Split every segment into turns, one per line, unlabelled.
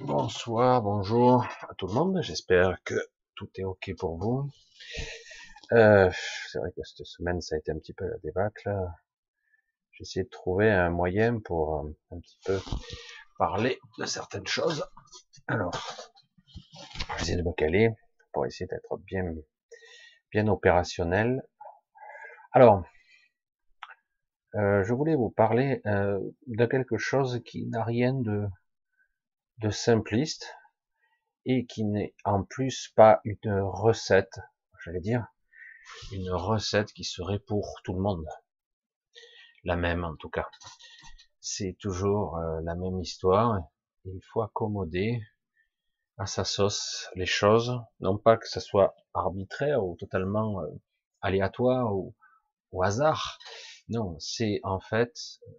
Bonsoir, bonjour à tout le monde. J'espère que tout est ok pour vous. Euh, c'est vrai que cette semaine ça a été un petit peu la débâcle. J'ai essayé de trouver un moyen pour euh, un petit peu parler de certaines choses. Alors, j'essaie de me caler pour essayer d'être bien, opérationnel. Alors, euh, je voulais vous parler de quelque chose qui n'a rien de de simpliste et qui n'est en plus pas une recette, j'allais dire, une recette qui serait pour tout le monde. La même en tout cas. C'est toujours euh, la même histoire. Il faut accommoder à sa sauce les choses, non pas que ça soit arbitraire ou totalement euh, aléatoire ou au hasard. Non, c'est en fait euh,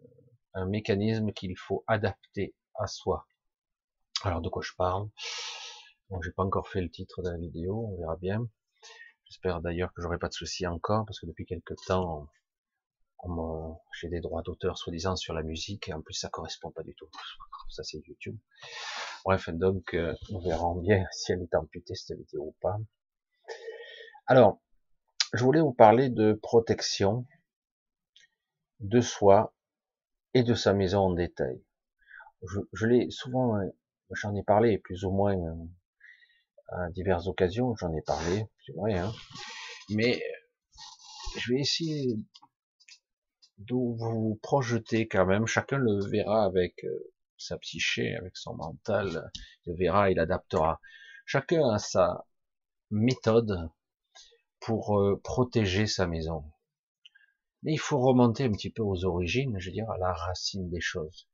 un mécanisme qu'il faut adapter à soi. Alors de quoi je parle? Bon, j'ai pas encore fait le titre de la vidéo, on verra bien. J'espère d'ailleurs que j'aurai pas de soucis encore, parce que depuis quelques temps, j'ai des droits d'auteur soi-disant sur la musique, et en plus ça correspond pas du tout. Ça c'est YouTube. Bref, donc euh, nous verrons bien si elle est amputée cette vidéo ou pas. Alors, je voulais vous parler de protection de soi et de sa maison en détail. Je, je l'ai souvent J'en ai parlé plus ou moins euh, à diverses occasions, j'en ai parlé, c'est vrai, hein. mais euh, je vais essayer de vous projeter quand même, chacun le verra avec euh, sa psyché, avec son mental, le verra, il adaptera. Chacun a sa méthode pour protéger sa maison. Mais il faut remonter un petit peu aux origines, je veux dire, à la racine des choses.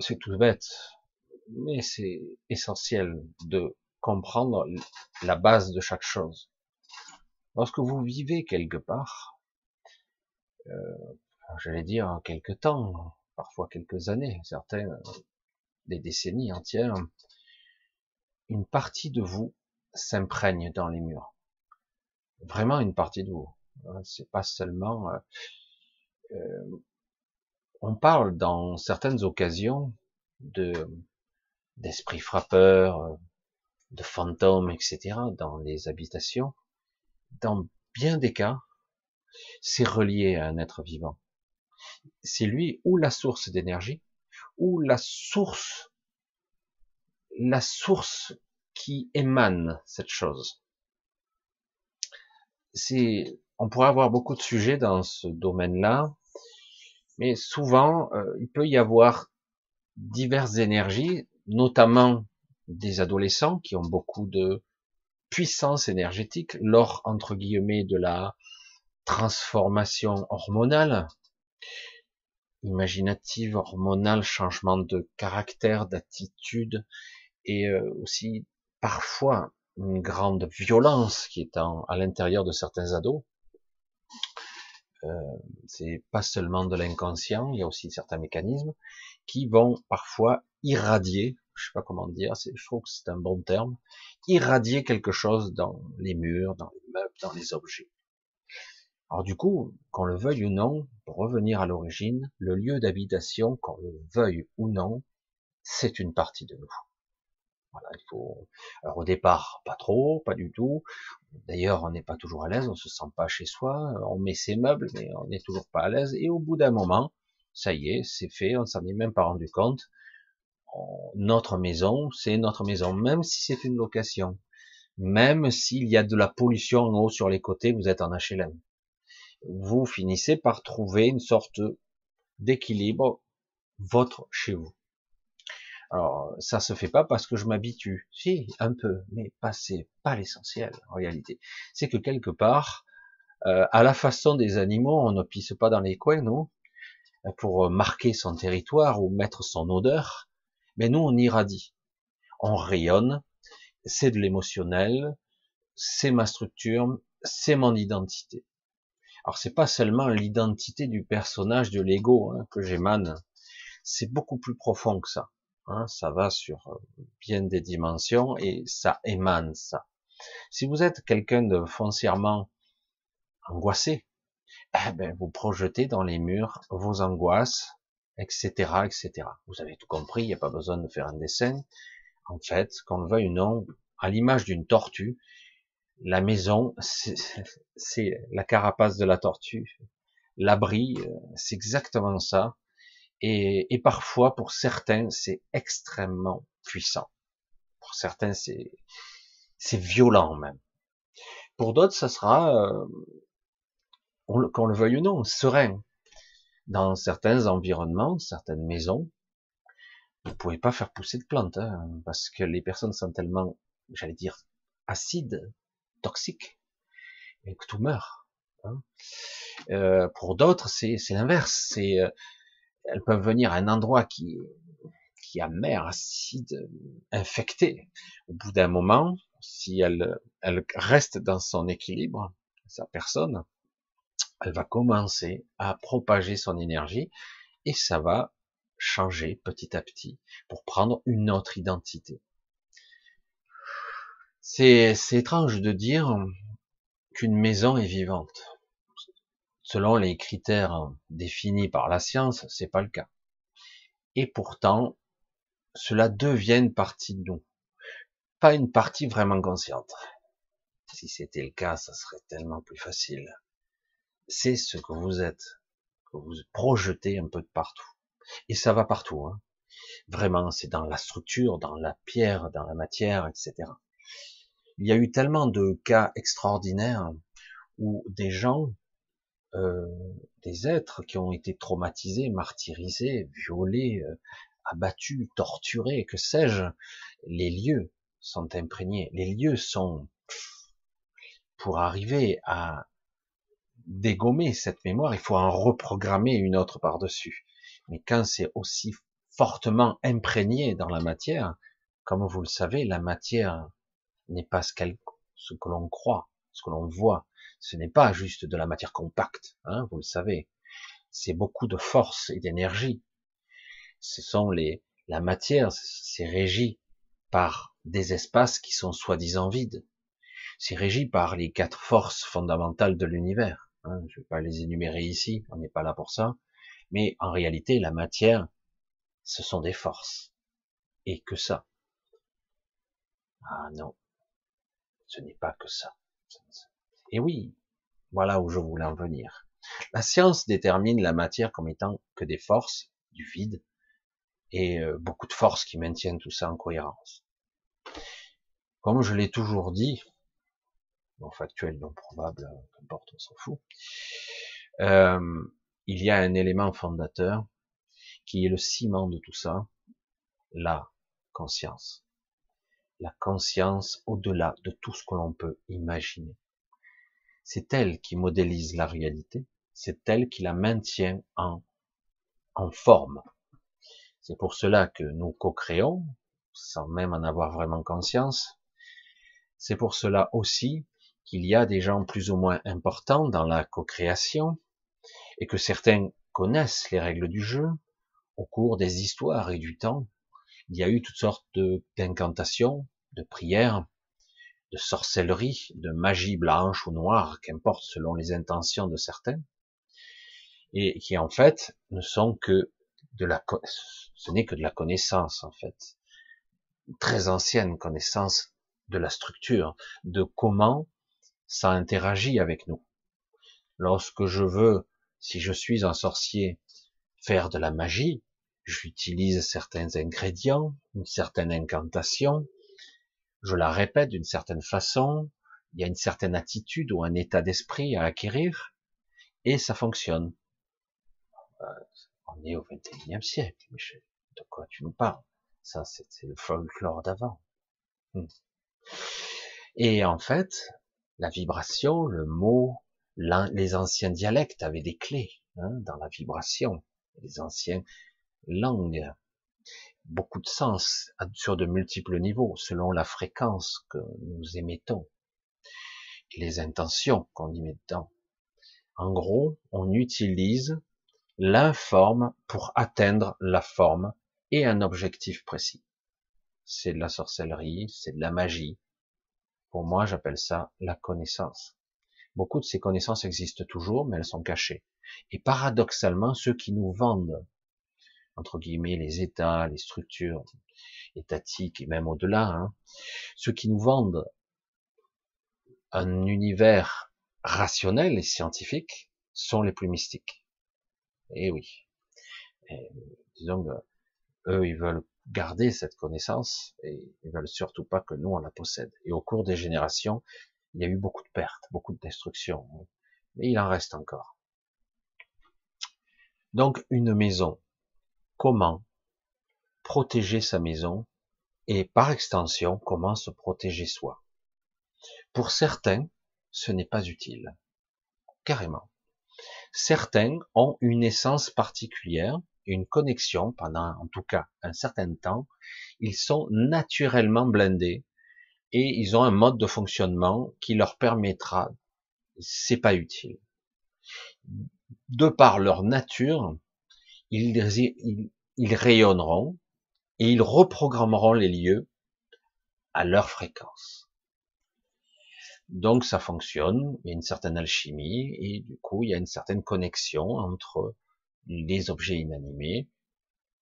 c'est tout bête mais c'est essentiel de comprendre la base de chaque chose. Lorsque vous vivez quelque part, euh, j'allais dire quelque temps, parfois quelques années, certains des décennies entières, une partie de vous s'imprègne dans les murs. Vraiment une partie de vous. Hein, c'est pas seulement. Euh, euh, on parle dans certaines occasions de d'esprits frappeurs, euh, de fantômes, etc. dans les habitations, dans bien des cas, c'est relié à un être vivant. C'est lui ou la source d'énergie, ou la source, la source qui émane cette chose. C'est, on pourrait avoir beaucoup de sujets dans ce domaine-là, mais souvent, euh, il peut y avoir diverses énergies notamment des adolescents qui ont beaucoup de puissance énergétique lors, entre guillemets, de la transformation hormonale, imaginative, hormonale, changement de caractère, d'attitude, et euh, aussi parfois une grande violence qui est à l'intérieur de certains ados. Euh, c'est pas seulement de l'inconscient, il y a aussi certains mécanismes qui vont parfois irradier, je sais pas comment dire, je trouve que c'est un bon terme, irradier quelque chose dans les murs, dans les meubles, dans les objets. Alors du coup, qu'on le veuille ou non, pour revenir à l'origine, le lieu d'habitation, qu'on le veuille ou non, c'est une partie de nous. Voilà, il faut. Alors au départ, pas trop, pas du tout. D'ailleurs, on n'est pas toujours à l'aise, on se sent pas chez soi. On met ses meubles, mais on n'est toujours pas à l'aise. Et au bout d'un moment, ça y est, c'est fait, on s'en est même pas rendu compte notre maison, c'est notre maison, même si c'est une location, même s'il y a de la pollution en haut sur les côtés, vous êtes en HLM. Vous finissez par trouver une sorte d'équilibre votre chez vous. Alors, ça se fait pas parce que je m'habitue. Si, un peu, mais pas c'est pas l'essentiel en réalité. C'est que quelque part, euh, à la façon des animaux, on ne pisse pas dans les coins, nous, pour marquer son territoire ou mettre son odeur. Mais nous, on irradie, on rayonne, c'est de l'émotionnel, c'est ma structure, c'est mon identité. Alors c'est pas seulement l'identité du personnage de l'ego hein, que j'émane, c'est beaucoup plus profond que ça. Hein, ça va sur euh, bien des dimensions et ça émane ça. Si vous êtes quelqu'un de foncièrement angoissé, eh ben, vous projetez dans les murs vos angoisses, etc., etc. Vous avez tout compris, il n'y a pas besoin de faire un dessin. En fait, qu'on le veuille ou non, à l'image d'une tortue, la maison, c'est la carapace de la tortue. L'abri, euh, c'est exactement ça. Et, et, parfois, pour certains, c'est extrêmement puissant. Pour certains, c'est c'est violent même. Pour d'autres, ça sera, euh, qu'on le veuille ou non, serein. Dans certains environnements, certaines maisons, vous pouvez pas faire pousser de plantes, hein, parce que les personnes sont tellement, j'allais dire, acides, toxiques, et que tout meurt. Hein. Euh, pour d'autres, c'est l'inverse. C'est euh, elles peuvent venir à un endroit qui qui a mer acide, infecté. Au bout d'un moment, si elle elle reste dans son équilibre, sa personne, elle va commencer à propager son énergie et ça va changer petit à petit pour prendre une autre identité. C'est étrange de dire qu'une maison est vivante. Selon les critères définis par la science, c'est pas le cas. Et pourtant, cela devient une partie de nous. Pas une partie vraiment consciente. Si c'était le cas, ça serait tellement plus facile c'est ce que vous êtes, que vous projetez un peu de partout. Et ça va partout. Hein. Vraiment, c'est dans la structure, dans la pierre, dans la matière, etc. Il y a eu tellement de cas extraordinaires où des gens, euh, des êtres qui ont été traumatisés, martyrisés, violés, euh, abattus, torturés, que sais-je, les lieux sont imprégnés. Les lieux sont pour arriver à dégommer cette mémoire, il faut en reprogrammer une autre par-dessus. Mais quand c'est aussi fortement imprégné dans la matière, comme vous le savez, la matière n'est pas ce, qu'elle, ce que l'on croit, ce que l'on voit. Ce n'est pas juste de la matière compacte, hein, vous le savez. C'est beaucoup de force et d'énergie. Ce sont les, la matière, c'est régi par des espaces qui sont soi-disant vides. C'est régi par les quatre forces fondamentales de l'univers. Hein, je ne vais pas les énumérer ici, on n'est pas là pour ça. Mais en réalité, la matière, ce sont des forces. Et que ça. Ah non, ce n'est pas que ça. Et oui, voilà où je voulais en venir. La science détermine la matière comme étant que des forces, du vide, et euh, beaucoup de forces qui maintiennent tout ça en cohérence. Comme je l'ai toujours dit, factuel, non probable, qu'importe, on s'en fout. Il y a un élément fondateur qui est le ciment de tout ça, la conscience. La conscience au-delà de tout ce que l'on peut imaginer. C'est elle qui modélise la réalité, c'est elle qui la maintient en, en forme. C'est pour cela que nous co-créons, sans même en avoir vraiment conscience. C'est pour cela aussi qu'il y a des gens plus ou moins importants dans la co-création et que certains connaissent les règles du jeu au cours des histoires et du temps. Il y a eu toutes sortes d'incantations, de prières, de sorcellerie, de magie blanche ou noire, qu'importe selon les intentions de certains, et qui en fait ne sont que de la, ce n'est que de la connaissance en fait, très ancienne connaissance de la structure, de comment ça interagit avec nous. Lorsque je veux, si je suis un sorcier, faire de la magie, j'utilise certains ingrédients, une certaine incantation, je la répète d'une certaine façon, il y a une certaine attitude ou un état d'esprit à acquérir, et ça fonctionne. Euh, on est au XXIe siècle, Michel. De quoi tu nous parles? Ça, c'est le folklore d'avant. Hmm. Et en fait, la vibration, le mot, les anciens dialectes avaient des clés hein, dans la vibration, les anciennes langues, beaucoup de sens sur de multiples niveaux, selon la fréquence que nous émettons et les intentions qu'on y met dedans. En gros, on utilise l'informe pour atteindre la forme et un objectif précis. C'est de la sorcellerie, c'est de la magie, pour moi, j'appelle ça la connaissance. Beaucoup de ces connaissances existent toujours, mais elles sont cachées. Et paradoxalement, ceux qui nous vendent entre guillemets, les États, les structures étatiques et même au-delà, hein, ceux qui nous vendent un univers rationnel et scientifique sont les plus mystiques. Et eh oui. disons que eux, ils veulent garder cette connaissance et ils veulent surtout pas que nous on la possède. Et au cours des générations, il y a eu beaucoup de pertes, beaucoup de destruction, mais il en reste encore. Donc une maison, comment protéger sa maison et par extension comment se protéger soi? Pour certains, ce n'est pas utile, carrément. Certains ont une essence particulière, une connexion pendant en tout cas un certain temps, ils sont naturellement blindés et ils ont un mode de fonctionnement qui leur permettra, c'est pas utile. De par leur nature, ils, ils rayonneront et ils reprogrammeront les lieux à leur fréquence. Donc ça fonctionne, il y a une certaine alchimie et du coup il y a une certaine connexion entre les objets inanimés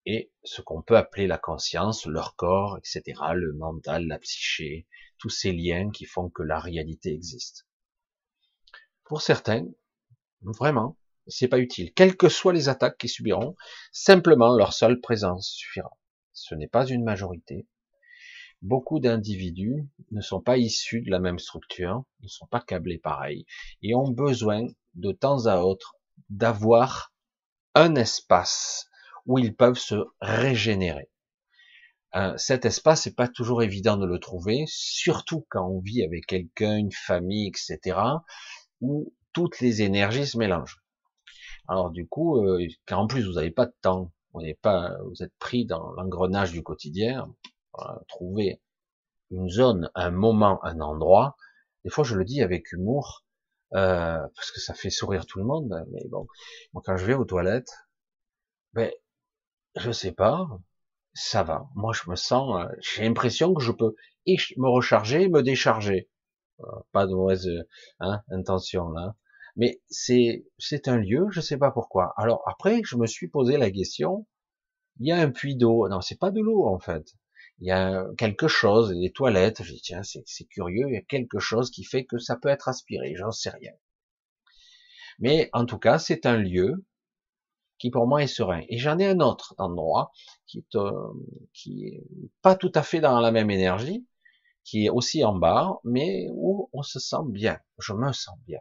et ce qu'on peut appeler la conscience, leur corps, etc., le mental, la psyché, tous ces liens qui font que la réalité existe. Pour certains, vraiment, c'est pas utile. Quelles que soient les attaques qu'ils subiront, simplement leur seule présence suffira. Ce n'est pas une majorité. Beaucoup d'individus ne sont pas issus de la même structure, ne sont pas câblés pareil, et ont besoin de temps à autre d'avoir un espace où ils peuvent se régénérer. Euh, cet espace n'est pas toujours évident de le trouver, surtout quand on vit avec quelqu'un, une famille, etc., où toutes les énergies se mélangent. Alors du coup, euh, car en plus vous n'avez pas de temps, vous n'êtes pas, vous êtes pris dans l'engrenage du quotidien, trouver une zone, un moment, un endroit. Des fois, je le dis avec humour, euh, parce que ça fait sourire tout le monde. Mais bon, quand je vais aux toilettes, ben, je sais pas, ça va. Moi, je me sens, euh, j'ai l'impression que je peux me recharger, me décharger. Euh, pas de mauvaise hein, intention là. Mais c'est c'est un lieu, je sais pas pourquoi. Alors après, je me suis posé la question. Il y a un puits d'eau. Non, c'est pas de l'eau en fait. Il y a quelque chose, des toilettes. Je dis tiens, c'est curieux. Il y a quelque chose qui fait que ça peut être aspiré. J'en sais rien. Mais en tout cas, c'est un lieu qui pour moi est serein. Et j'en ai un autre endroit qui est, euh, qui est pas tout à fait dans la même énergie, qui est aussi en bas, mais où on se sent bien. Je me sens bien.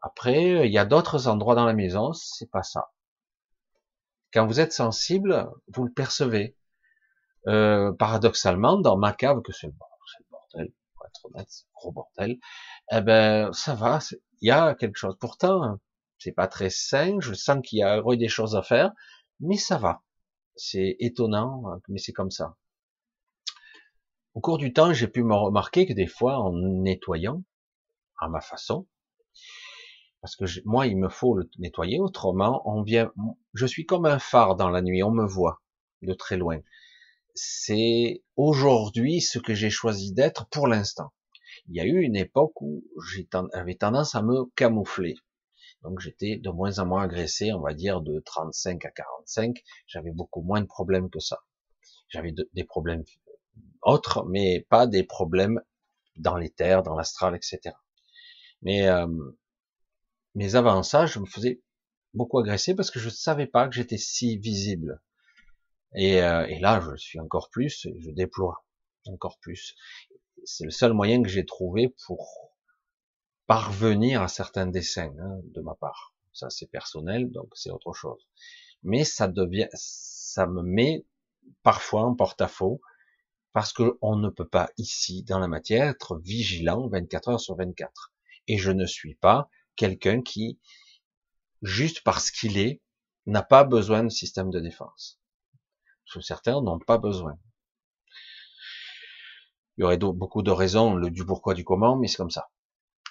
Après, il y a d'autres endroits dans la maison, c'est pas ça. Quand vous êtes sensible, vous le percevez. Euh, paradoxalement, dans ma cave, que c'est le bordel, pour être honnête, c'est gros bordel, eh ben, ça va, il y a quelque chose. Pourtant, c'est pas très sain, je sens qu'il y a des choses à faire, mais ça va. C'est étonnant, mais c'est comme ça. Au cours du temps, j'ai pu me remarquer que des fois, en nettoyant, à ma façon, parce que moi, il me faut le nettoyer, autrement, on vient, je suis comme un phare dans la nuit, on me voit de très loin. C'est aujourd'hui ce que j'ai choisi d'être pour l'instant. Il y a eu une époque où j'avais tendance à me camoufler. Donc j'étais de moins en moins agressé, on va dire de 35 à 45. J'avais beaucoup moins de problèmes que ça. J'avais des problèmes autres, mais pas des problèmes dans les terres, dans l'astral, etc. Mais euh, mais avant ça, je me faisais beaucoup agresser parce que je ne savais pas que j'étais si visible. Et, euh, et, là, je suis encore plus, je déploie encore plus. C'est le seul moyen que j'ai trouvé pour parvenir à certains dessins hein, de ma part. Ça, c'est personnel, donc c'est autre chose. Mais ça devient, ça me met parfois en porte-à-faux parce que on ne peut pas ici dans la matière être vigilant 24 heures sur 24. Et je ne suis pas quelqu'un qui, juste parce qu'il est, n'a pas besoin de système de défense. Certains n'ont pas besoin. Il y aurait beaucoup de raisons, le du pourquoi, du comment, mais c'est comme ça.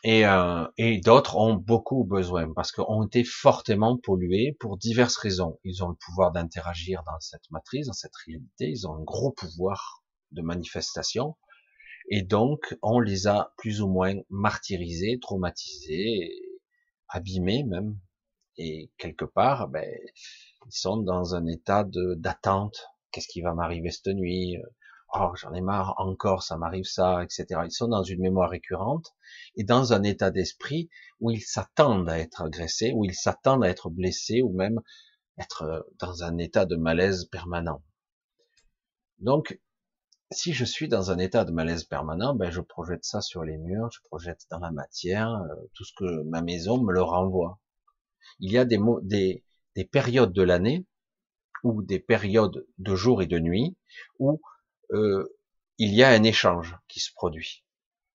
Et, euh, et d'autres ont beaucoup besoin parce qu'ont été fortement pollués pour diverses raisons. Ils ont le pouvoir d'interagir dans cette matrice, dans cette réalité. Ils ont un gros pouvoir de manifestation. Et donc, on les a plus ou moins martyrisés, traumatisés, abîmés même. Et quelque part, ben, Ils sont dans un état de d'attente. Qu'est-ce qui va m'arriver cette nuit? Oh, j'en ai marre, encore ça m'arrive ça, etc. Ils sont dans une mémoire récurrente et dans un état d'esprit où ils s'attendent à être agressés, où ils s'attendent à être blessés ou même être euh, dans un état de malaise permanent. Donc, si je suis dans un état de malaise permanent, ben je projette ça sur les murs, je projette dans la matière, euh, tout ce que ma maison me le renvoie. Il y a des, des, des périodes de l'année ou des périodes de jour et de nuit où euh, il y a un échange qui se produit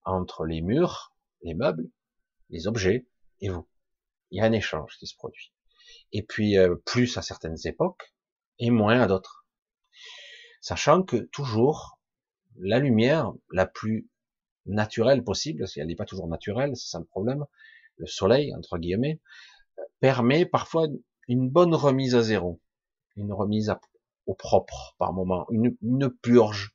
entre les murs, les meubles, les objets et vous. Il y a un échange qui se produit. Et puis euh, plus à certaines époques et moins à d'autres. Sachant que toujours la lumière la plus naturelle possible, parce qu'elle n'est pas toujours naturelle, c'est ça le problème, le soleil, entre guillemets, permet parfois une bonne remise à zéro, une remise au propre par moment, une, purge.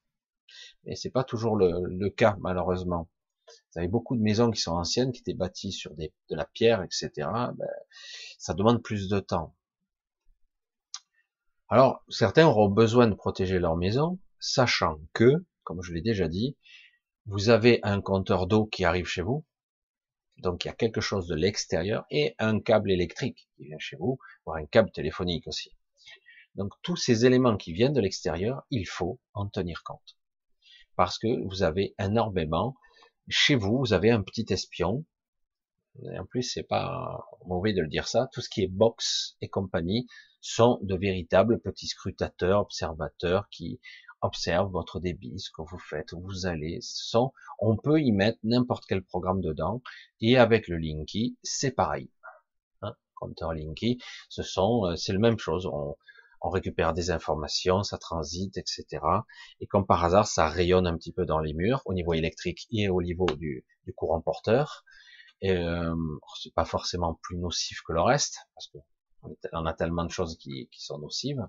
Mais c'est pas toujours le, cas, malheureusement. Vous avez beaucoup de maisons qui sont anciennes, qui étaient bâties sur de la pierre, etc. Ben, ça demande plus de temps. Alors, certains auront besoin de protéger leur maison, sachant que, comme je l'ai déjà dit, vous avez un compteur d'eau qui arrive chez vous, donc il y a quelque chose de l'extérieur, et un câble électrique qui vient chez vous, voire un câble téléphonique aussi. Donc tous ces éléments qui viennent de l'extérieur, il faut en tenir compte. Parce que vous avez énormément, chez vous, vous avez un petit espion, en plus c'est pas mauvais de le dire ça, tout ce qui est box et compagnie sont de véritables petits scrutateurs, observateurs qui observent votre débit, ce que vous faites, où vous allez. On peut y mettre n'importe quel programme dedans, et avec le Linky, c'est pareil. Hein, compteur Linky, euh, c'est la même chose. On, récupère des informations, ça transite, etc. Et comme par hasard, ça rayonne un petit peu dans les murs, au niveau électrique et au niveau du, courant porteur. Et euh, c'est pas forcément plus nocif que le reste, parce que on a tellement de choses qui sont nocives.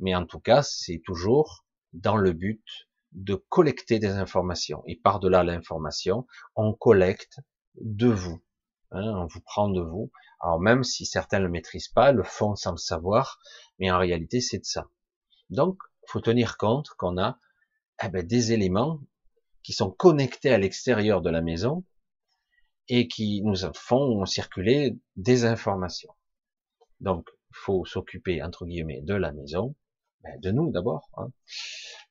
Mais en tout cas, c'est toujours dans le but de collecter des informations. Et par-delà l'information, on collecte de vous. Hein, on vous prend de vous. Alors même si certains le maîtrisent pas, le font sans le savoir, mais en réalité c'est de ça. Donc, faut tenir compte qu'on a eh ben, des éléments qui sont connectés à l'extérieur de la maison et qui nous font circuler des informations. Donc, faut s'occuper entre guillemets de la maison, ben, de nous d'abord, hein,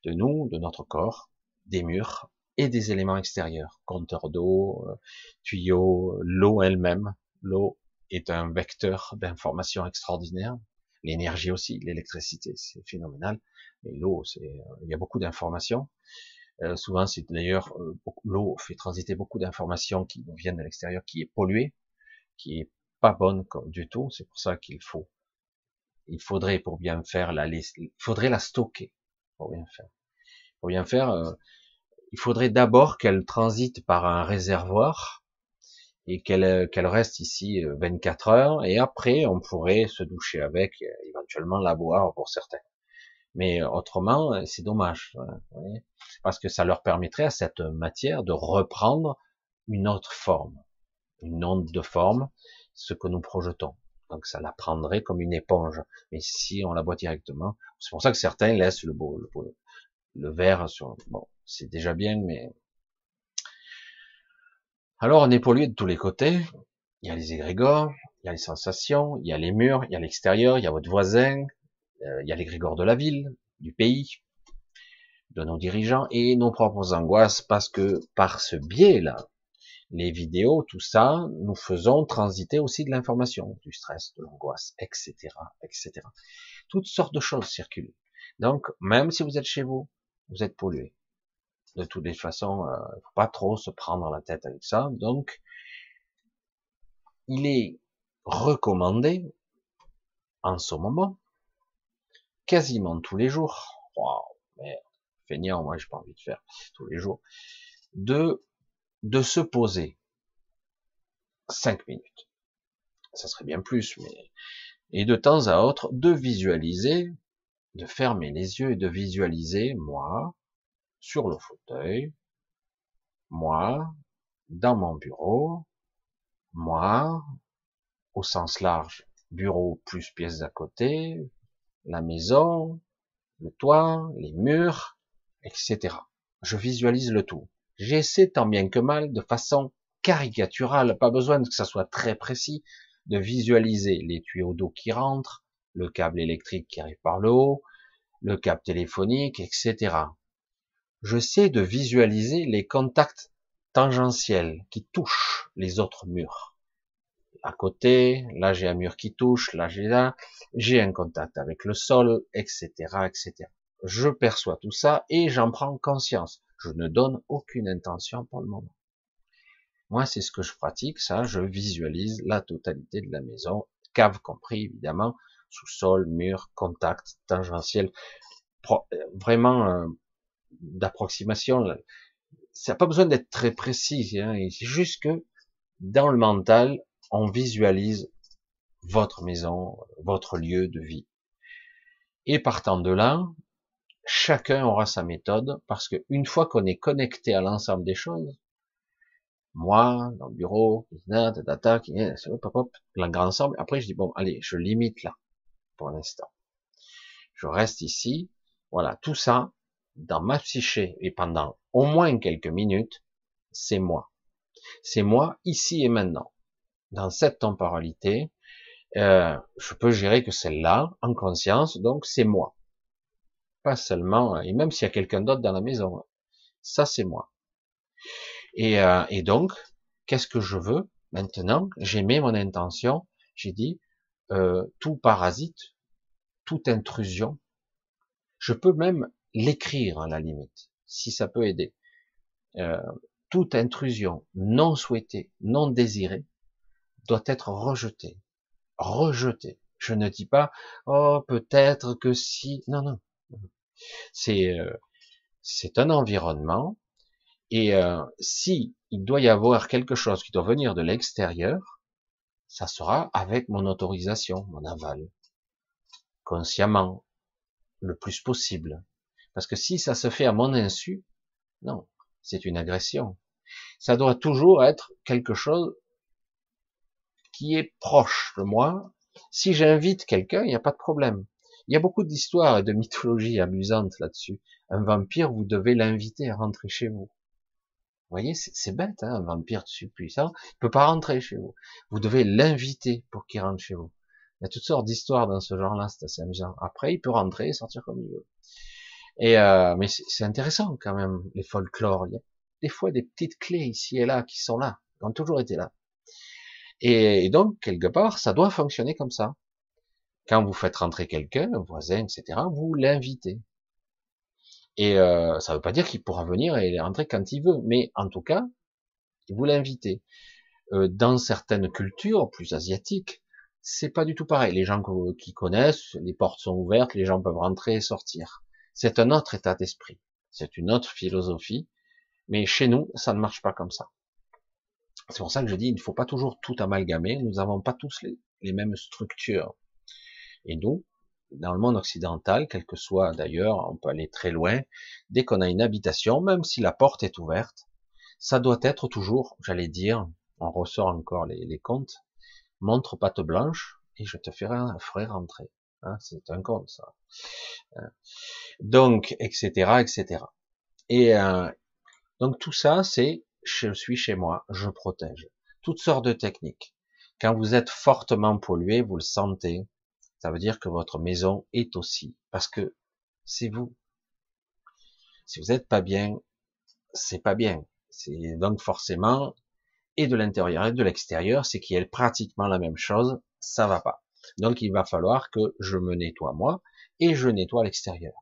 de nous, de notre corps, des murs et des éléments extérieurs, compteur d'eau, euh, tuyaux, l'eau elle-même. L'eau est un vecteur d'information extraordinaire. L'énergie aussi, l'électricité, c'est phénoménal. Mais l'eau, c'est, il y a beaucoup d'informations. Euh, souvent, c'est d'ailleurs euh, l'eau fait transiter beaucoup d'informations qui nous viennent de l'extérieur, qui est polluée, qui est pas bonne du tout. C'est pour ça qu'il faut, il faudrait pour bien faire la, il faudrait la stocker pour bien faire. Pour bien faire, euh, il faudrait d'abord qu'elle transite par un réservoir et qu'elle qu'elle reste ici 24 heures et après on pourrait se doucher avec, éventuellement la boire pour certains. Mais autrement, c'est dommage, parce que ça leur permettrait à cette matière de reprendre une autre forme, une onde de forme, ce que nous projetons. Donc ça la prendrait comme une éponge. Mais si on la boit directement, c'est pour ça que certains laissent le, le, le verre sur. Bon, c'est déjà bien, mais alors on est pollué de tous les côtés. Il y a les égrégores, il y a les sensations, il y a les murs, il y a l'extérieur, il y a votre voisin, euh, il y a l'égrégore de la ville, du pays, de nos dirigeants et nos propres angoisses parce que par ce biais-là, les vidéos, tout ça, nous faisons transiter aussi de l'information, du stress, de l'angoisse, etc., etc. Toutes sortes de choses circulent. Donc, même si vous êtes chez vous, vous êtes pollué. De toutes les façons, euh, faut pas trop se prendre la tête avec ça. Donc, il est recommandé, en ce moment, quasiment tous les jours, wow, merde, feignant, moi j'ai pas envie de faire tous les jours, de, de se poser cinq minutes. Ça serait bien plus, mais, et de temps à autre, de visualiser, de fermer les yeux et de visualiser, moi, sur le fauteuil, moi, dans mon bureau, moi, au sens large, bureau plus pièces à côté, la maison, le toit, les murs, etc. Je visualise le tout. J'essaie tant bien que mal, de façon caricaturale, pas besoin que ça soit très précis, de visualiser les tuyaux d'eau qui rentrent, le câble électrique qui arrive par le haut, le câble téléphonique, etc. Je sais de visualiser les contacts tangentiels qui touchent les autres murs. À côté, là j'ai un mur qui touche, là j'ai là, j'ai un contact avec le sol, etc., etc. Je perçois tout ça et j'en prends conscience. Je ne donne aucune intention pour le moment. Moi, c'est ce que je pratique, ça, je visualise la totalité de la maison, cave compris, évidemment, sous-sol, mur, contact, tangentiel, vraiment euh, d'approximation. Ça n'a pas besoin d'être très précis, hein, c'est juste que dans le mental, on visualise votre maison, votre lieu de vie. Et partant de là, chacun aura sa méthode, parce que une fois qu'on est connecté à l'ensemble des choses, moi, dans le bureau, data, le grand ensemble. Après, je dis, bon, allez, je limite là, pour l'instant. Je reste ici. Voilà, tout ça, dans ma psyché, et pendant au moins quelques minutes, c'est moi. C'est moi, ici et maintenant. Dans cette temporalité, euh, je peux gérer que celle-là, en conscience, donc c'est moi. Pas seulement, et même s'il y a quelqu'un d'autre dans la maison, ça c'est moi. Et, euh, et donc, qu'est-ce que je veux maintenant? J'ai mis mon intention, j'ai dit, euh, tout parasite, toute intrusion, je peux même l'écrire à la limite, si ça peut aider. Euh, toute intrusion non souhaitée, non désirée, doit être rejetée. Rejetée. Je ne dis pas, oh, peut-être que si, non, non. C'est, euh, c'est un environnement et euh, si il doit y avoir quelque chose qui doit venir de l'extérieur, ça sera avec mon autorisation, mon aval, consciemment, le plus possible. Parce que si ça se fait à mon insu, non, c'est une agression. Ça doit toujours être quelque chose qui est proche de moi. Si j'invite quelqu'un, il n'y a pas de problème. Il y a beaucoup d'histoires et de mythologies amusantes là-dessus. Un vampire, vous devez l'inviter à rentrer chez vous. Vous voyez, c'est bête, hein, un vampire puissant, il peut pas rentrer chez vous. Vous devez l'inviter pour qu'il rentre chez vous. Il y a toutes sortes d'histoires dans ce genre-là, c'est assez amusant. Après, il peut rentrer et sortir comme il veut. Et euh, mais c'est intéressant quand même les folklores. Il y a des fois des petites clés ici et là qui sont là, qui ont toujours été là. Et, donc quelque part, ça doit fonctionner comme ça. Quand vous faites rentrer quelqu'un, un voisin, etc., vous l'invitez. Et euh, ça ne veut pas dire qu'il pourra venir et rentrer quand il veut, mais en tout cas, vous l'invitez. Euh, dans certaines cultures plus asiatiques, c'est pas du tout pareil. Les gens qui connaissent, les portes sont ouvertes, les gens peuvent rentrer et sortir. C'est un autre état d'esprit, c'est une autre philosophie, mais chez nous, ça ne marche pas comme ça. C'est pour ça que je dis, il ne faut pas toujours tout amalgamer. Nous n'avons pas tous les, les mêmes structures. Et nous, dans le monde occidental, quel que soit d'ailleurs, on peut aller très loin, dès qu'on a une habitation, même si la porte est ouverte, ça doit être toujours, j'allais dire, on ressort encore les, les contes, montre patte blanche et je te ferai, ferai rentrer. Hein, c'est un conte, ça. Hein. Donc, etc., etc. Et euh, donc tout ça, c'est je suis chez moi, je protège. Toutes sortes de techniques. Quand vous êtes fortement pollué, vous le sentez, ça veut dire que votre maison est aussi, parce que c'est vous. Si vous n'êtes pas bien, c'est pas bien. C'est donc forcément, et de l'intérieur et de l'extérieur, c'est qu'il y a pratiquement la même chose, ça va pas. Donc il va falloir que je me nettoie moi, et je nettoie l'extérieur.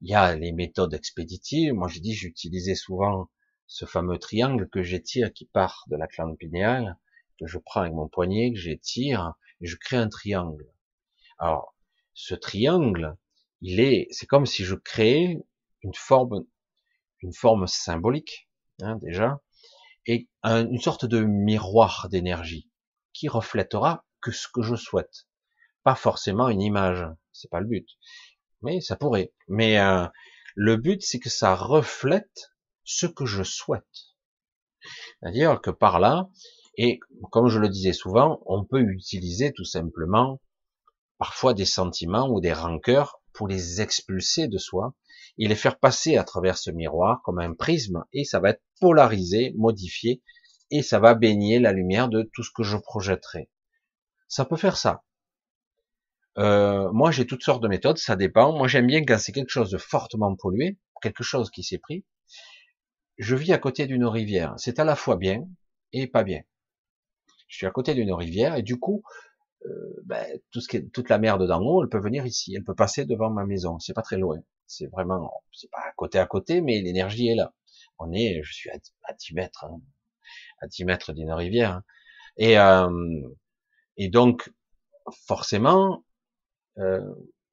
Il y a les méthodes expéditives. Moi, je dis, j'utilisais souvent ce fameux triangle que j'étire qui part de la glande pinéale, que je prends avec mon poignet, que j'étire, et je crée un triangle. Alors, ce triangle, il est, c'est comme si je créais une forme, une forme symbolique, hein, déjà, et une sorte de miroir d'énergie qui reflètera que ce que je souhaite. Pas forcément une image, c'est pas le but, mais ça pourrait. Mais euh, le but, c'est que ça reflète ce que je souhaite. C'est-à-dire que par là, et comme je le disais souvent, on peut utiliser tout simplement parfois des sentiments ou des rancœurs pour les expulser de soi et les faire passer à travers ce miroir comme un prisme et ça va être polarisé, modifié et ça va baigner la lumière de tout ce que je projetterai. Ça peut faire ça. Euh, moi, j'ai toutes sortes de méthodes, ça dépend. Moi, j'aime bien quand c'est quelque chose de fortement pollué, quelque chose qui s'est pris. Je vis à côté d'une rivière. C'est à la fois bien et pas bien. Je suis à côté d'une rivière et du coup, euh, ben, tout ce qui est, toute la merde d'en haut, elle peut venir ici, elle peut passer devant ma maison. C'est pas très loin. C'est vraiment, c'est pas à côté à côté, mais l'énergie est là. On est, je suis à, 10 mètres, hein, à 10 mètres d'une rivière. Hein. Et, euh, et donc, forcément, euh,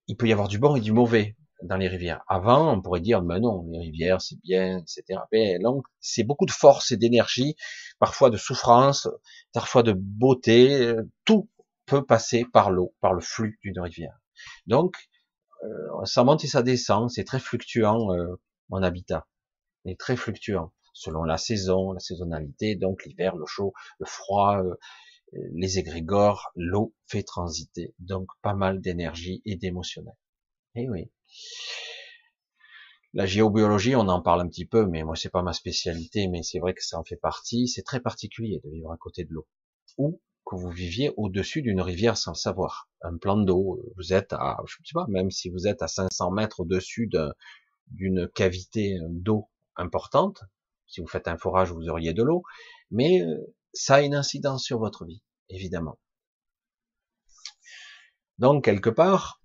il peut y avoir du bon et du mauvais dans les rivières. Avant, on pourrait dire, mais non, les rivières, c'est bien, etc. Mais donc, c'est beaucoup de force et d'énergie, parfois de souffrance, parfois de beauté. Tout peut passer par l'eau, par le flux d'une rivière. Donc, euh, ça monte et ça descend, c'est très fluctuant, euh, mon habitat. est très fluctuant, selon la saison, la saisonnalité, donc l'hiver, le chaud, le froid, euh, les égrégores, l'eau fait transiter, donc pas mal d'énergie et d'émotionnel. Eh oui. La géobiologie, on en parle un petit peu, mais moi c'est pas ma spécialité, mais c'est vrai que ça en fait partie. C'est très particulier de vivre à côté de l'eau. Ou vous viviez au-dessus d'une rivière sans savoir. Un plan d'eau, vous êtes à, je sais pas, même si vous êtes à 500 mètres au-dessus d'une cavité d'eau importante, si vous faites un forage, vous auriez de l'eau, mais euh, ça a une incidence sur votre vie, évidemment. Donc, quelque part,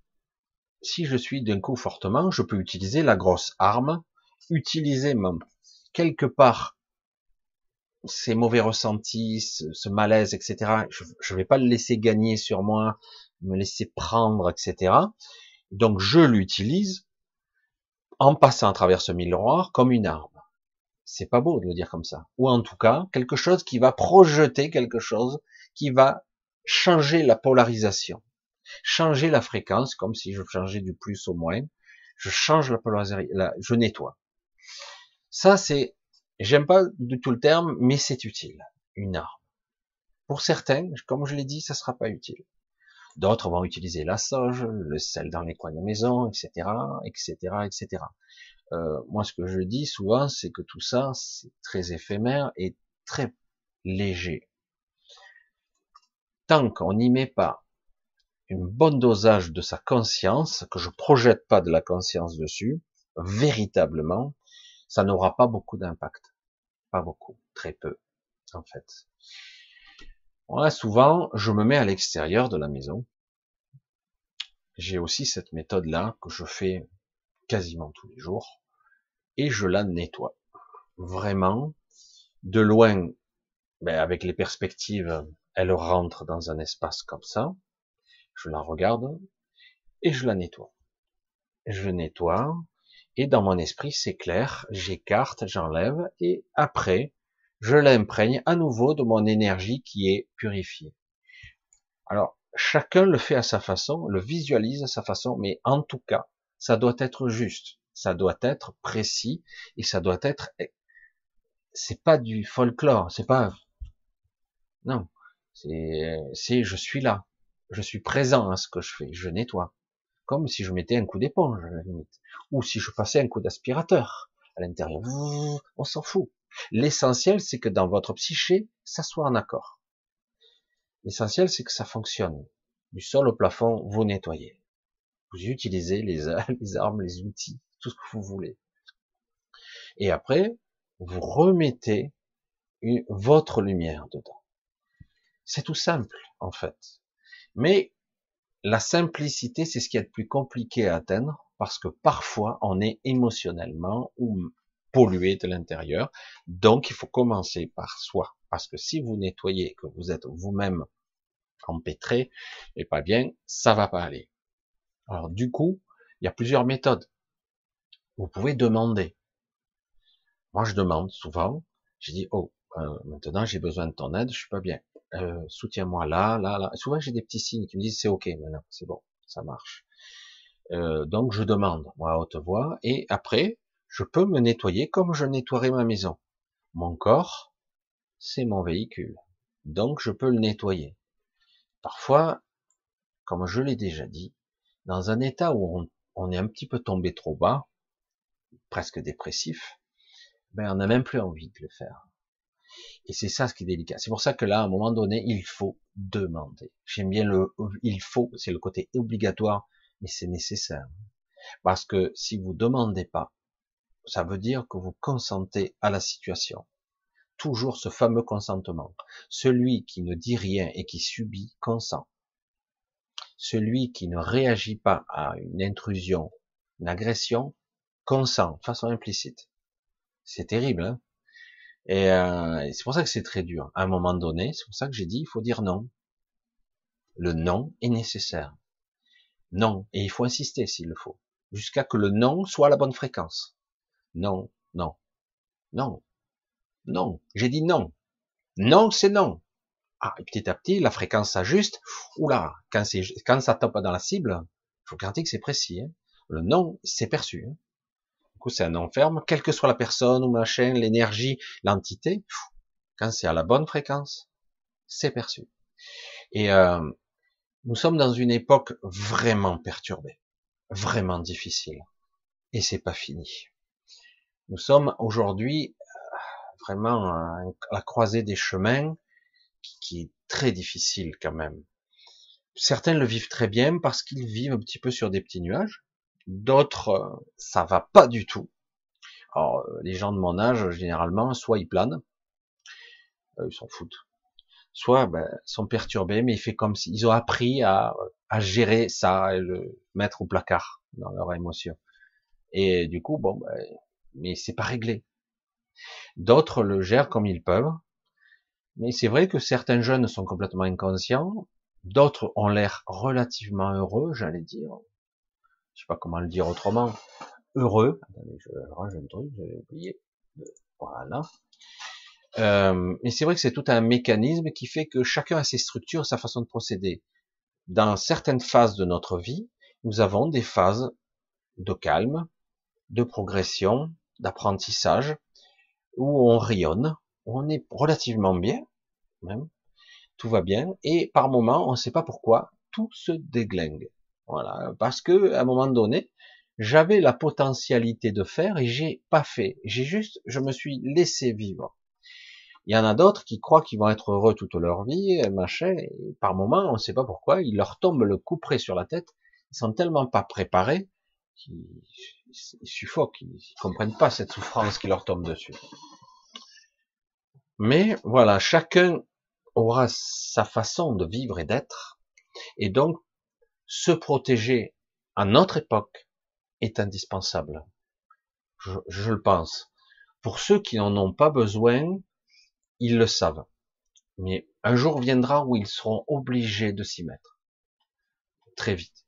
si je suis d'un coup fortement, je peux utiliser la grosse arme, utiliser même, quelque part, ces mauvais ressentis, ce, malaise, etc. Je ne vais pas le laisser gagner sur moi, me laisser prendre, etc. Donc, je l'utilise en passant à travers ce miroir comme une arme. C'est pas beau de le dire comme ça. Ou en tout cas, quelque chose qui va projeter quelque chose qui va changer la polarisation, changer la fréquence, comme si je changeais du plus au moins. Je change la polarisation, je nettoie. Ça, c'est, j'aime pas du tout le terme, mais c'est utile. Une arme. Pour certains, comme je l'ai dit, ça sera pas utile. D'autres vont utiliser la sauge, le sel dans les coins de la maison, etc., etc., etc. Euh, moi, ce que je dis souvent, c'est que tout ça, c'est très éphémère et très léger. Tant qu'on n'y met pas une bonne dosage de sa conscience, que je projette pas de la conscience dessus, véritablement, ça n'aura pas beaucoup d'impact. Pas beaucoup, très peu, en fait. Souvent, je me mets à l'extérieur de la maison. J'ai aussi cette méthode-là que je fais quasiment tous les jours et je la nettoie. Vraiment, de loin, ben avec les perspectives, elle rentre dans un espace comme ça. Je la regarde et je la nettoie. Je nettoie et dans mon esprit c'est clair, j'écarte, j'enlève et après je l'imprègne à nouveau de mon énergie qui est purifiée. Alors chacun le fait à sa façon, le visualise à sa façon, mais en tout cas ça doit être juste ça doit être précis et ça doit être c'est pas du folklore c'est pas non c'est c'est je suis là je suis présent à ce que je fais je nettoie comme si je mettais un coup d'éponge à la limite ou si je passais un coup d'aspirateur à l'intérieur on s'en fout l'essentiel c'est que dans votre psyché ça soit en accord l'essentiel c'est que ça fonctionne du sol au plafond vous nettoyez vous utilisez les, armes les outils tout ce que vous voulez. Et après, vous remettez votre lumière dedans. C'est tout simple, en fait. Mais la simplicité, c'est ce qui est le plus compliqué à atteindre, parce que parfois, on est émotionnellement ou pollué de l'intérieur. Donc, il faut commencer par soi. Parce que si vous nettoyez, que vous êtes vous-même empêtré et pas bien, ça va pas aller. Alors, du coup, il y a plusieurs méthodes. Vous pouvez demander. Moi, je demande souvent. J'ai dit, oh, euh, maintenant j'ai besoin de ton aide, je suis pas bien. Euh, Soutiens-moi là, là, là. Souvent, j'ai des petits signes qui me disent, c'est ok maintenant, c'est bon, ça marche. Euh, donc, je demande, moi, à haute voix, et après, je peux me nettoyer comme je nettoierais ma maison. Mon corps, c'est mon véhicule. Donc, je peux le nettoyer. Parfois, comme je l'ai déjà dit, dans un état où on, est un petit peu tombé trop bas, presque dépressif, ben on n'a même plus envie de le faire. Et c'est ça ce qui est délicat. C'est pour ça que là, à un moment donné, il faut demander. J'aime bien le il faut, c'est le côté obligatoire, mais c'est nécessaire. Parce que si vous demandez pas, ça veut dire que vous consentez à la situation. Toujours ce fameux consentement. Celui qui ne dit rien et qui subit consent. Celui qui ne réagit pas à une intrusion, une agression, consent, façon implicite. C'est terrible, hein euh, et, c'est pour ça que c'est très dur. À un moment donné, c'est pour ça que j'ai dit, il faut dire non. Le non est nécessaire. Non. Et il faut insister s'il le faut. Jusqu'à que le non soit à la bonne fréquence. Non, non, non, non. J'ai dit non. Non, c'est non. Ah, et petit à petit, la fréquence s'ajuste. Oula, quand, quand ça tape dans la cible, il faut garantir que c'est précis. Hein. Le non, c'est perçu. Hein coup, c'est un enferme, quelle que soit la personne ou machin, l'énergie, l'entité, quand c'est à la bonne fréquence, c'est perçu. Et euh, nous sommes dans une époque vraiment perturbée, vraiment difficile, et c'est pas fini. Nous sommes aujourd'hui euh, vraiment à la croisée des chemins qui, qui est très difficile quand même. Certains le vivent très bien parce qu'ils vivent un petit peu sur des petits nuages, D'autres, euh, ça va pas du tout. Alors, euh, les gens de mon âge, généralement, soit ils planent, euh, ils s'en foutent, soit ben, sont perturbés, mais il fait comme s'ils ont appris à, à gérer ça, et le mettre au placard dans leur émotion. Et du coup, bon, ben, mais c'est pas réglé. D'autres le gèrent comme ils peuvent, mais c'est vrai que certains jeunes sont complètement inconscients, d'autres ont l'air relativement heureux, j'allais dire, je sais pas comment le dire autrement, heureux. Attendez, je range un truc, j'avais oublié. Voilà. Euh, mais c'est vrai que c'est tout un mécanisme qui fait que chacun a ses structures, sa façon de procéder. Dans certaines phases de notre vie, nous avons des phases de calme, de progression, d'apprentissage, où on rayonne, où on est relativement bien, même, tout va bien, et par moments, on ne sait pas pourquoi, tout se déglingue. Voilà, parce que à un moment donné, j'avais la potentialité de faire et j'ai pas fait. J'ai juste, je me suis laissé vivre. Il y en a d'autres qui croient qu'ils vont être heureux toute leur vie, machin. Et par moment, on ne sait pas pourquoi, il leur tombe le coup près sur la tête. Ils sont tellement pas préparés qu'ils suffoquent, ils comprennent pas cette souffrance qui leur tombe dessus. Mais voilà, chacun aura sa façon de vivre et d'être. Et donc, se protéger à notre époque est indispensable. Je, le pense. Pour ceux qui n'en ont pas besoin, ils le savent. Mais un jour viendra où ils seront obligés de s'y mettre. Très vite.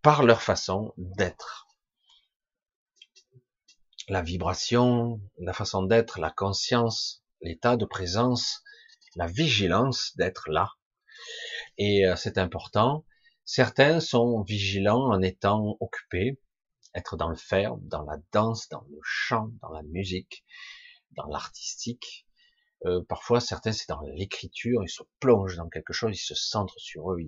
Par leur façon d'être. La vibration, la façon d'être, la conscience, l'état de présence, la vigilance d'être là, et euh, c'est important. Certains sont vigilants en étant occupés, être dans le faire, dans la danse, dans le chant, dans la musique, dans l'artistique. Euh, parfois, certains, c'est dans l'écriture, ils se plongent dans quelque chose, ils se centrent sur eux.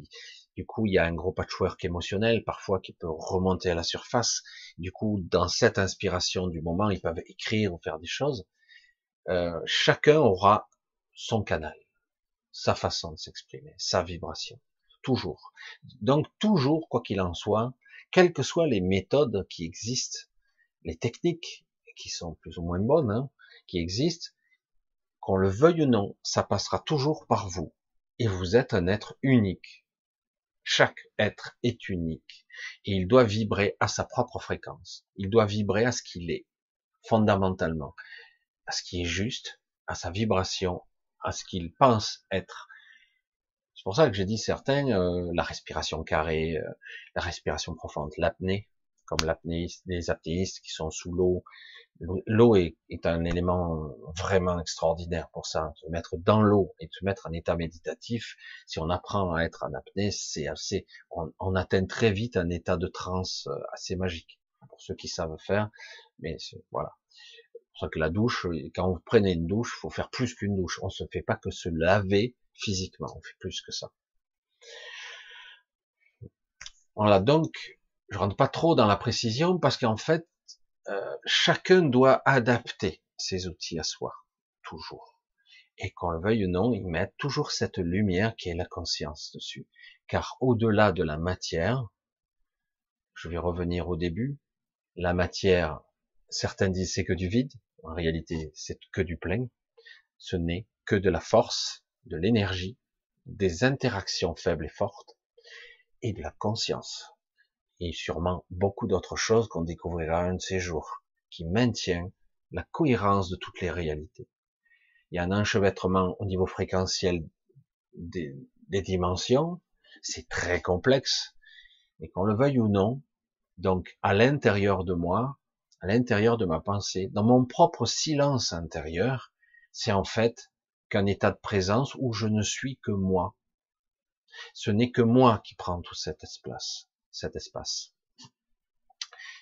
du coup, il y a un gros patchwork émotionnel, parfois, qui peut remonter à la surface. Du coup, dans cette inspiration du moment, ils peuvent écrire ou faire des choses. Euh, chacun aura son canal sa façon de s'exprimer, sa vibration. Toujours. Donc toujours, quoi qu'il en soit, quelles que soient les méthodes qui existent, les techniques qui sont plus ou moins bonnes, hein, qui existent, qu'on le veuille ou non, ça passera toujours par vous. Et vous êtes un être unique. Chaque être est unique. Et il doit vibrer à sa propre fréquence. Il doit vibrer à ce qu'il est, fondamentalement. À ce qui est juste, à sa vibration, à ce qu'ils pensent être. C'est pour ça que j'ai dit certains, euh, la respiration carrée, euh, la respiration profonde, l'apnée, comme l'apnée des apnéistes qui sont sous l'eau. L'eau est, un élément vraiment extraordinaire pour ça. Se mettre dans l'eau et se mettre en état méditatif, si on apprend à être en apnée, c'est assez, on, on, atteint très vite un état de transe euh, assez magique pour ceux qui savent faire. Mais voilà, pour que la douche, quand vous prenez une douche, faut faire plus qu'une douche. On se fait pas que se laver physiquement, on fait plus que ça. Voilà, donc, je rentre pas trop dans la précision parce qu'en fait, euh, chacun doit adapter ses outils à soi, toujours. Et qu'on le veuille ou non, il met toujours cette lumière qui est la conscience dessus. Car au-delà de la matière, je vais revenir au début, la matière, certains disent c'est que du vide, en réalité c'est que du plein, ce n'est que de la force, de l'énergie, des interactions faibles et fortes, et de la conscience. Et sûrement beaucoup d'autres choses qu'on découvrira un de ces jours, qui maintient la cohérence de toutes les réalités. Il y a un enchevêtrement au niveau fréquentiel des, des dimensions, c'est très complexe, et qu'on le veuille ou non, donc à l'intérieur de moi, à l'intérieur de ma pensée, dans mon propre silence intérieur, c'est en fait qu'un état de présence où je ne suis que moi. Ce n'est que moi qui prends tout cet espace, cet espace.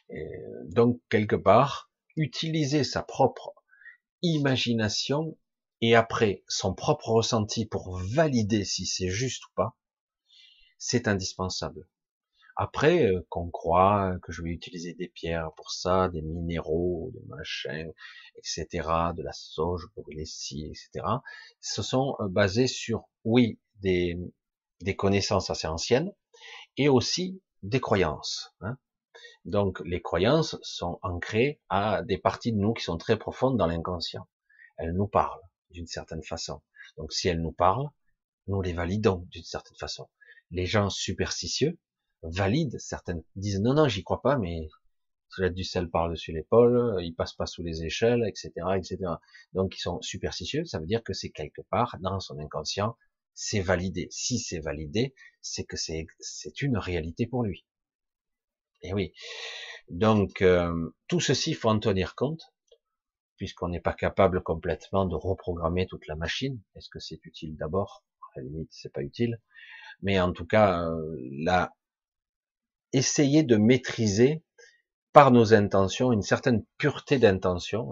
Et donc quelque part, utiliser sa propre imagination et après son propre ressenti pour valider si c'est juste ou pas, c'est indispensable. Après, euh, qu'on croit que je vais utiliser des pierres pour ça, des minéraux, des machins, etc., de la sauge pour les scies, etc., ce sont euh, basés sur, oui, des, des connaissances assez anciennes, et aussi des croyances. Hein. Donc, les croyances sont ancrées à des parties de nous qui sont très profondes dans l'inconscient. Elles nous parlent d'une certaine façon. Donc, si elles nous parlent, nous les validons d'une certaine façon. Les gens superstitieux, valide certaines disent non non j'y crois pas mais je jette du sel par-dessus l'épaule, ils passent pas sous les échelles, etc., etc. Donc ils sont superstitieux, ça veut dire que c'est quelque part dans son inconscient, c'est validé. Si c'est validé, c'est que c'est c'est une réalité pour lui. Et oui. Donc euh, tout ceci faut en tenir compte, puisqu'on n'est pas capable complètement de reprogrammer toute la machine. Est-ce que c'est utile d'abord? À la limite, c'est pas utile. Mais en tout cas, euh, là, essayer de maîtriser par nos intentions une certaine pureté d'intention,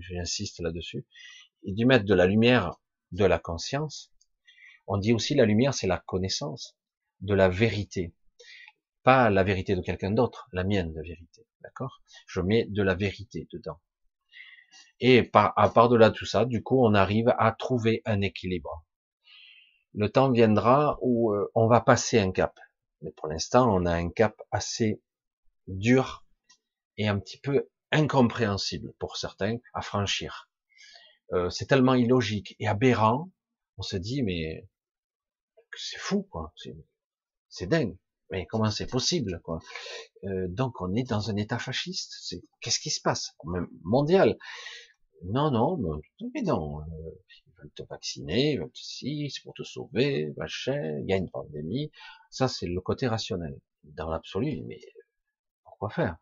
j'insiste là-dessus, et d'y mettre de la lumière de la conscience. On dit aussi la lumière, c'est la connaissance de la vérité, pas la vérité de quelqu'un d'autre, la mienne de vérité, d'accord? Je mets de la vérité dedans. Et par, à part de là tout ça, du coup, on arrive à trouver un équilibre. Le temps viendra où euh, on va passer un cap. Mais pour l'instant, on a un cap assez dur et un petit peu incompréhensible pour certains à franchir. Euh, c'est tellement illogique et aberrant, on se dit mais c'est fou quoi, c'est dingue. Mais comment c'est possible quoi? Euh, Donc on est dans un état fasciste. Qu'est-ce qui se passe? Mondial? Non non, mais non. Euh, te vacciner, ils veulent c'est pour te sauver, machin, il y a une pandémie. Ça, c'est le côté rationnel. Dans l'absolu, mais pourquoi faire?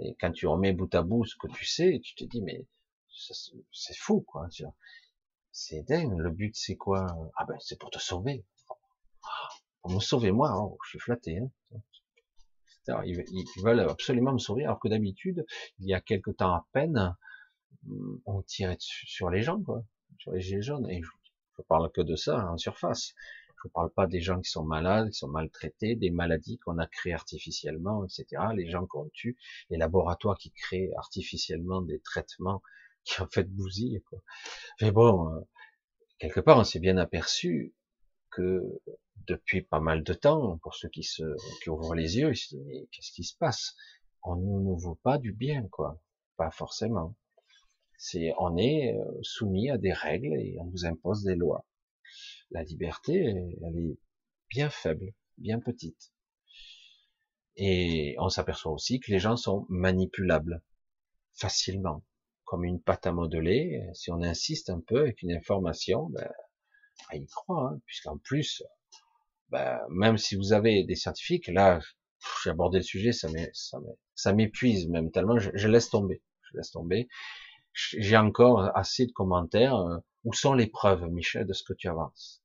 Et quand tu remets bout à bout ce que tu sais, tu te dis, mais c'est fou, quoi. C'est dingue. Le but, c'est quoi? Ah ben, c'est pour te sauver. Pour me sauver, moi, oh, je suis flatté. Hein. Ils, veulent absolument me sauver, alors que d'habitude, il y a quelque temps à peine, on tirait sur les gens, quoi sur les gilets jaunes. Et je, parle que de ça en surface. Je parle pas des gens qui sont malades, qui sont maltraités, des maladies qu'on a créées artificiellement, etc. Les gens qu'on tue, les laboratoires qui créent artificiellement des traitements qui en fait bousillent. Quoi. Mais bon, euh, quelque part, on s'est bien aperçu que depuis pas mal de temps, pour ceux qui se qui ouvrent les yeux, ils se disent mais qu'est-ce qui se passe? On ne nous vaut pas du bien, quoi. Pas forcément. C'est, on est euh, soumis à des règles et on nous impose des lois. La liberté, elle est bien faible, bien petite. Et on s'aperçoit aussi que les gens sont manipulables facilement, comme une pâte à modeler. Si on insiste un peu avec une information, ben, ah, il croit, hein, puisqu'en plus, ben, même si vous avez des scientifiques, là, j'ai abordé le sujet, ça m'épuise même tellement, je laisse tomber, je laisse tomber j'ai encore assez de commentaires. Euh, où sont les preuves, Michel, de ce que tu avances?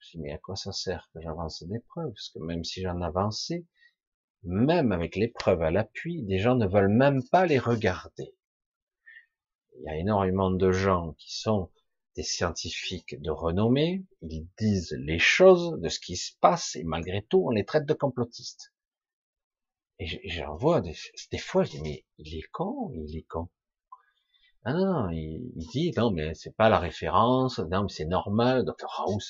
Je dis, mais à quoi ça sert que j'avance des preuves? Parce que même si j'en avançais, même avec les preuves à l'appui, des gens ne veulent même pas les regarder. Il y a énormément de gens qui sont des scientifiques de renommée, ils disent les choses de ce qui se passe et malgré tout on les traite de complotistes. Et j'en vois des, des fois, je dis mais il est con, il est con. Non, non, il, dit non mais c'est pas la référence, non mais c'est normal. Docteur Raoult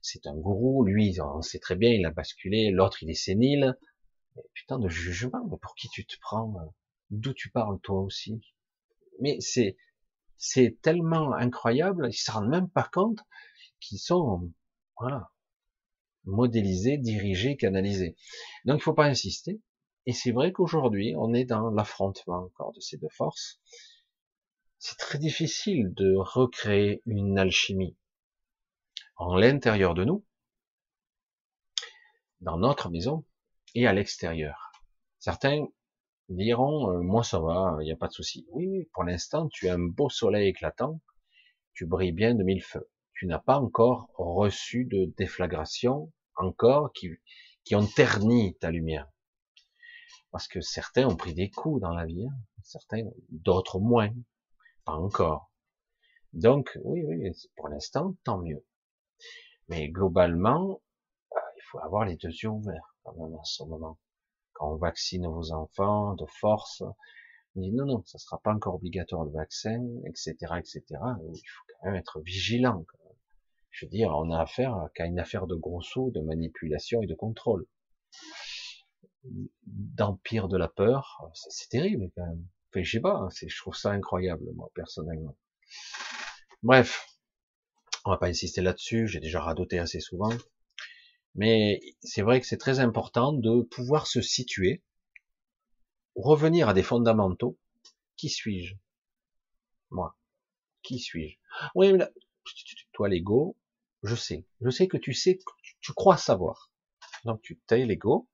c'est un gourou, lui on sait très bien, il a basculé, l'autre il est sénile. Putain de jugement, mais pour qui tu te prends? D'où tu parles toi aussi? Mais c'est c'est tellement incroyable, ils se rendent même pas compte qu'ils sont voilà modélisés, dirigés, canalisés. Donc il faut pas insister. Et c'est vrai qu'aujourd'hui on est dans l'affrontement encore de ces deux forces c'est très difficile de recréer une alchimie en l'intérieur de nous, dans notre maison et à l'extérieur. Certains diront, euh, moi ça va, il n'y a pas de souci. Oui, oui, pour l'instant, tu as un beau soleil éclatant, tu brilles bien de mille feux. Tu n'as pas encore reçu de déflagration, encore, qui, qui ont terni ta lumière. Parce que certains ont pris des coups dans la vie, hein. certains, d'autres moins encore. Donc, oui, oui, pour l'instant, tant mieux. Mais globalement, euh, il faut avoir les deux yeux ouverts quand même à ce moment. Quand on vaccine vos enfants de force, on dit non, non, ça sera pas encore obligatoire le vaccin, etc., etc. Il faut quand même être vigilant. Je veux dire, on a affaire qu'à une affaire de gros sous, de manipulation et de contrôle. D'empire de la peur, c'est terrible quand même. Enfin, je sais pas, hein, je trouve ça incroyable, moi, personnellement. Bref, on va pas insister là-dessus, j'ai déjà radoté assez souvent. Mais c'est vrai que c'est très important de pouvoir se situer, revenir à des fondamentaux. Qui suis-je? Moi. Qui suis-je? Oui, mais toi, l'ego, je sais. Je sais que tu sais, tu crois savoir. Donc tu tais l'ego.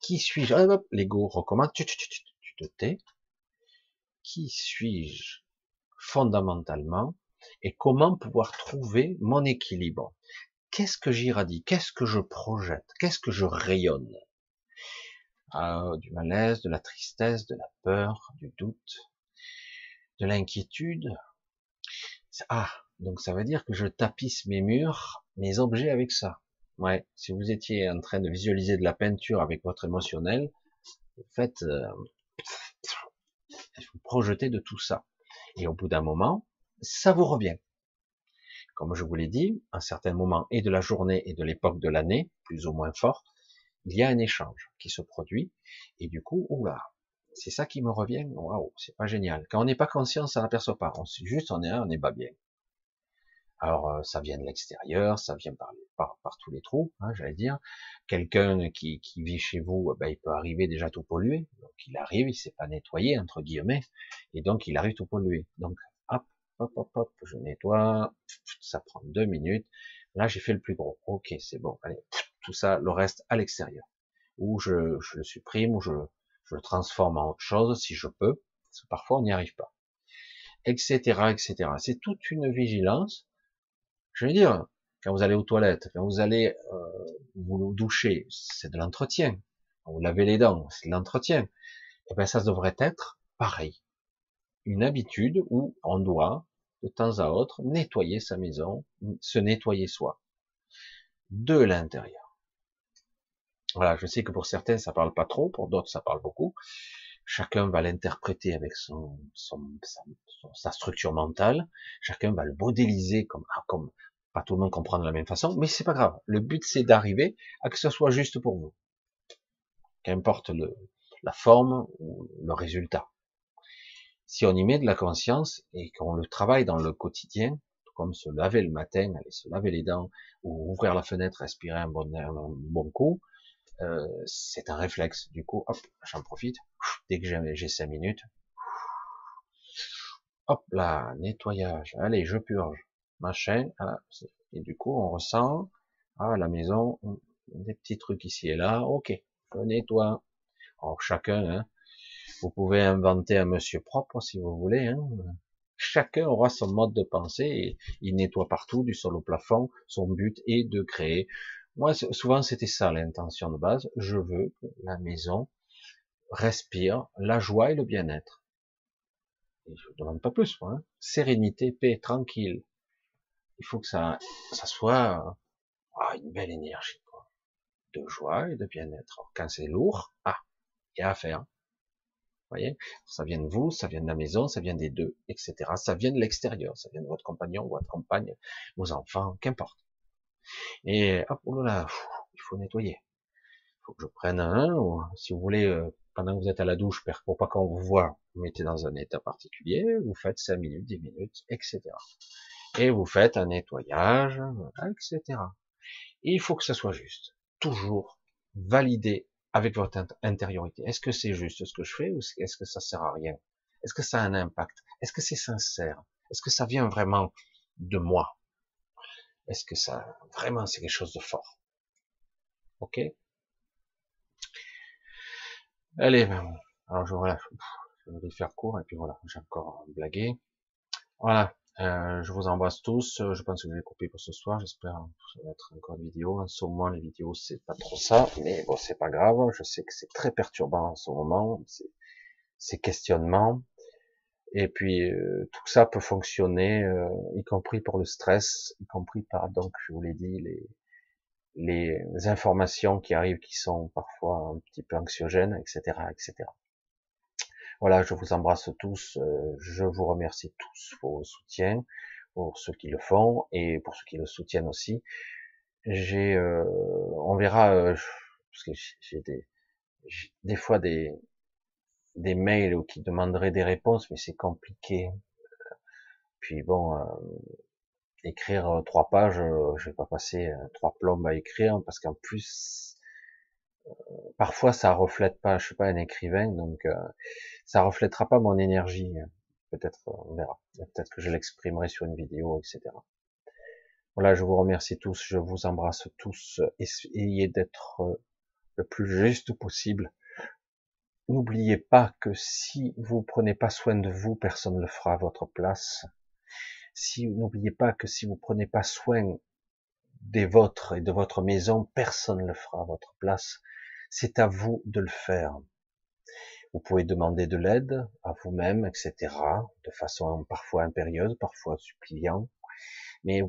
Qui suis-je? L'ego recommande Qui suis-je fondamentalement et comment pouvoir trouver mon équilibre? Qu'est-ce que j'irradie? Qu'est-ce que je projette? Qu'est-ce que je rayonne? Ah, Du malaise, de la tristesse, de la peur, du doute, de l'inquiétude. Ah, donc ça veut dire que je tapisse mes murs, mes objets avec ça. Ouais, si vous étiez en train de visualiser de la peinture avec votre émotionnel, vous faites euh, vous projetez de tout ça. Et au bout d'un moment, ça vous revient. Comme je vous l'ai dit, à un certain moment et de la journée et de l'époque de l'année, plus ou moins fort, il y a un échange qui se produit. Et du coup, oula, c'est ça qui me revient. Waouh, c'est pas génial. Quand on n'est pas conscient, ça n'aperçoit pas. On juste, on est là, on n'est pas bien. Alors euh, ça vient de l'extérieur, ça vient par, par, tous les trous, hein, j'allais dire. Quelqu'un qui, qui, vit chez vous, ben, il peut arriver déjà tout pollué. Donc il arrive, il s'est pas nettoyé entre guillemets, et donc il arrive tout pollué. Donc hop, hop, hop, hop, je nettoie. Ça prend deux minutes. Là j'ai fait le plus gros. Ok, c'est bon. Allez, tout ça, le reste à l'extérieur. Ou je, je, le supprime, ou je, je le transforme en autre chose si je peux, parce que parfois on n'y arrive pas, etc., etc. C'est toute une vigilance je veux dire, quand vous allez aux toilettes, quand vous allez euh, vous doucher, c'est de l'entretien. Vous lavez les dents, c'est de l'entretien. Et eh bien ça devrait être pareil. Une habitude où on doit, de temps à autre, nettoyer sa maison, se nettoyer soi. De l'intérieur. Voilà, je sais que pour certains ça parle pas trop, pour d'autres ça parle beaucoup. Chacun va l'interpréter avec son, son, sa, structure mentale. Chacun va le modéliser comme, ah, comme pas tout le monde comprend de la même façon, mais c'est pas grave. Le but c'est d'arriver à que ce soit juste pour vous. Qu'importe la forme ou le résultat. Si on y met de la conscience et qu'on le travaille dans le quotidien, comme se laver le matin, aller se laver les dents, ou ouvrir la fenêtre, respirer un bon, un bon coup, euh, c'est un réflexe. Du coup, hop, j'en profite. Dès que j'ai cinq minutes, hop là, nettoyage. Allez, je purge machin, ah, et du coup on ressent, ah la maison, des petits trucs ici et là, ok, je nettoie. Alors chacun, hein, vous pouvez inventer un monsieur propre si vous voulez, hein. chacun aura son mode de pensée, et il nettoie partout, du sol au plafond, son but est de créer. Moi, souvent c'était ça l'intention de base, je veux que la maison respire la joie et le bien-être. Je ne demande pas plus, moi. Hein. Sérénité, paix, tranquille. Il faut que ça, ça soit ah, une belle énergie, quoi. De joie et de bien-être. Quand c'est lourd, ah, il y a à faire. Vous voyez? Ça vient de vous, ça vient de la maison, ça vient des deux, etc. Ça vient de l'extérieur, ça vient de votre compagnon, votre compagne, vos enfants, qu'importe. Et hop, oh il faut nettoyer. Il faut que je prenne un, ou si vous voulez, euh, pendant que vous êtes à la douche, pour pas qu'on vous voit, vous mettez dans un état particulier, vous faites 5 minutes, 10 minutes, etc. Et vous faites un nettoyage, etc. Et il faut que ça soit juste. Toujours validé avec votre intériorité. Est-ce que c'est juste ce que je fais ou est-ce que ça sert à rien? Est-ce que ça a un impact? Est-ce que c'est sincère? Est-ce que ça vient vraiment de moi? Est-ce que ça vraiment c'est quelque chose de fort? Ok? Allez, ben, alors je, voilà, je vais faire court et puis voilà, j'ai encore blagué. Voilà, euh, je vous embrasse tous. Je pense que je vais couper pour ce soir. J'espère que ça va être encore une vidéo. En ce moment, les vidéos, c'est pas trop ça, mais bon, c'est pas grave. Je sais que c'est très perturbant en ce moment, ces questionnements. Et puis euh, tout ça peut fonctionner, euh, y compris pour le stress, y compris par donc, je vous l'ai dit, les les informations qui arrivent qui sont parfois un petit peu anxiogènes, etc., etc. Voilà, je vous embrasse tous, euh, je vous remercie tous pour vos soutiens, pour ceux qui le font et pour ceux qui le soutiennent aussi. J'ai, euh, on verra, euh, parce que j'ai des, des fois des, des mails qui demanderaient des réponses, mais c'est compliqué. Puis bon, écrire trois pages, je vais pas passer trois plombes à écrire parce qu'en plus parfois ça reflète pas, je suis pas un écrivain, donc euh, ça reflètera pas mon énergie. Peut-être, on verra. Peut-être que je l'exprimerai sur une vidéo, etc. Voilà, je vous remercie tous, je vous embrasse tous. Essayez d'être euh, le plus juste possible. N'oubliez pas que si vous prenez pas soin de vous, personne ne le fera à votre place. Si n'oubliez pas que si vous prenez pas soin des vôtres et de votre maison, personne ne le fera à votre place. C'est à vous de le faire. Vous pouvez demander de l'aide à vous-même, etc., de façon parfois impérieuse, parfois suppliant, mais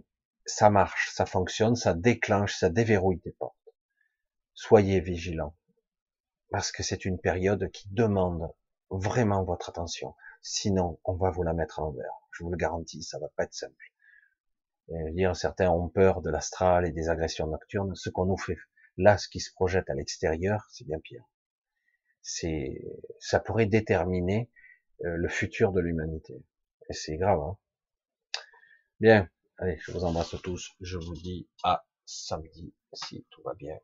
ça marche, ça fonctionne, ça déclenche, ça déverrouille des portes. Soyez vigilants, parce que c'est une période qui demande vraiment votre attention. Sinon, on va vous la mettre à l'envers. Je vous le garantis, ça va pas être simple. Dire, certains ont peur de l'astral et des agressions nocturnes. Ce qu'on nous fait Là, ce qui se projette à l'extérieur, c'est bien pire. C'est, ça pourrait déterminer euh, le futur de l'humanité. Et c'est grave. Hein bien, allez, je vous embrasse tous. Je vous dis à samedi si tout va bien.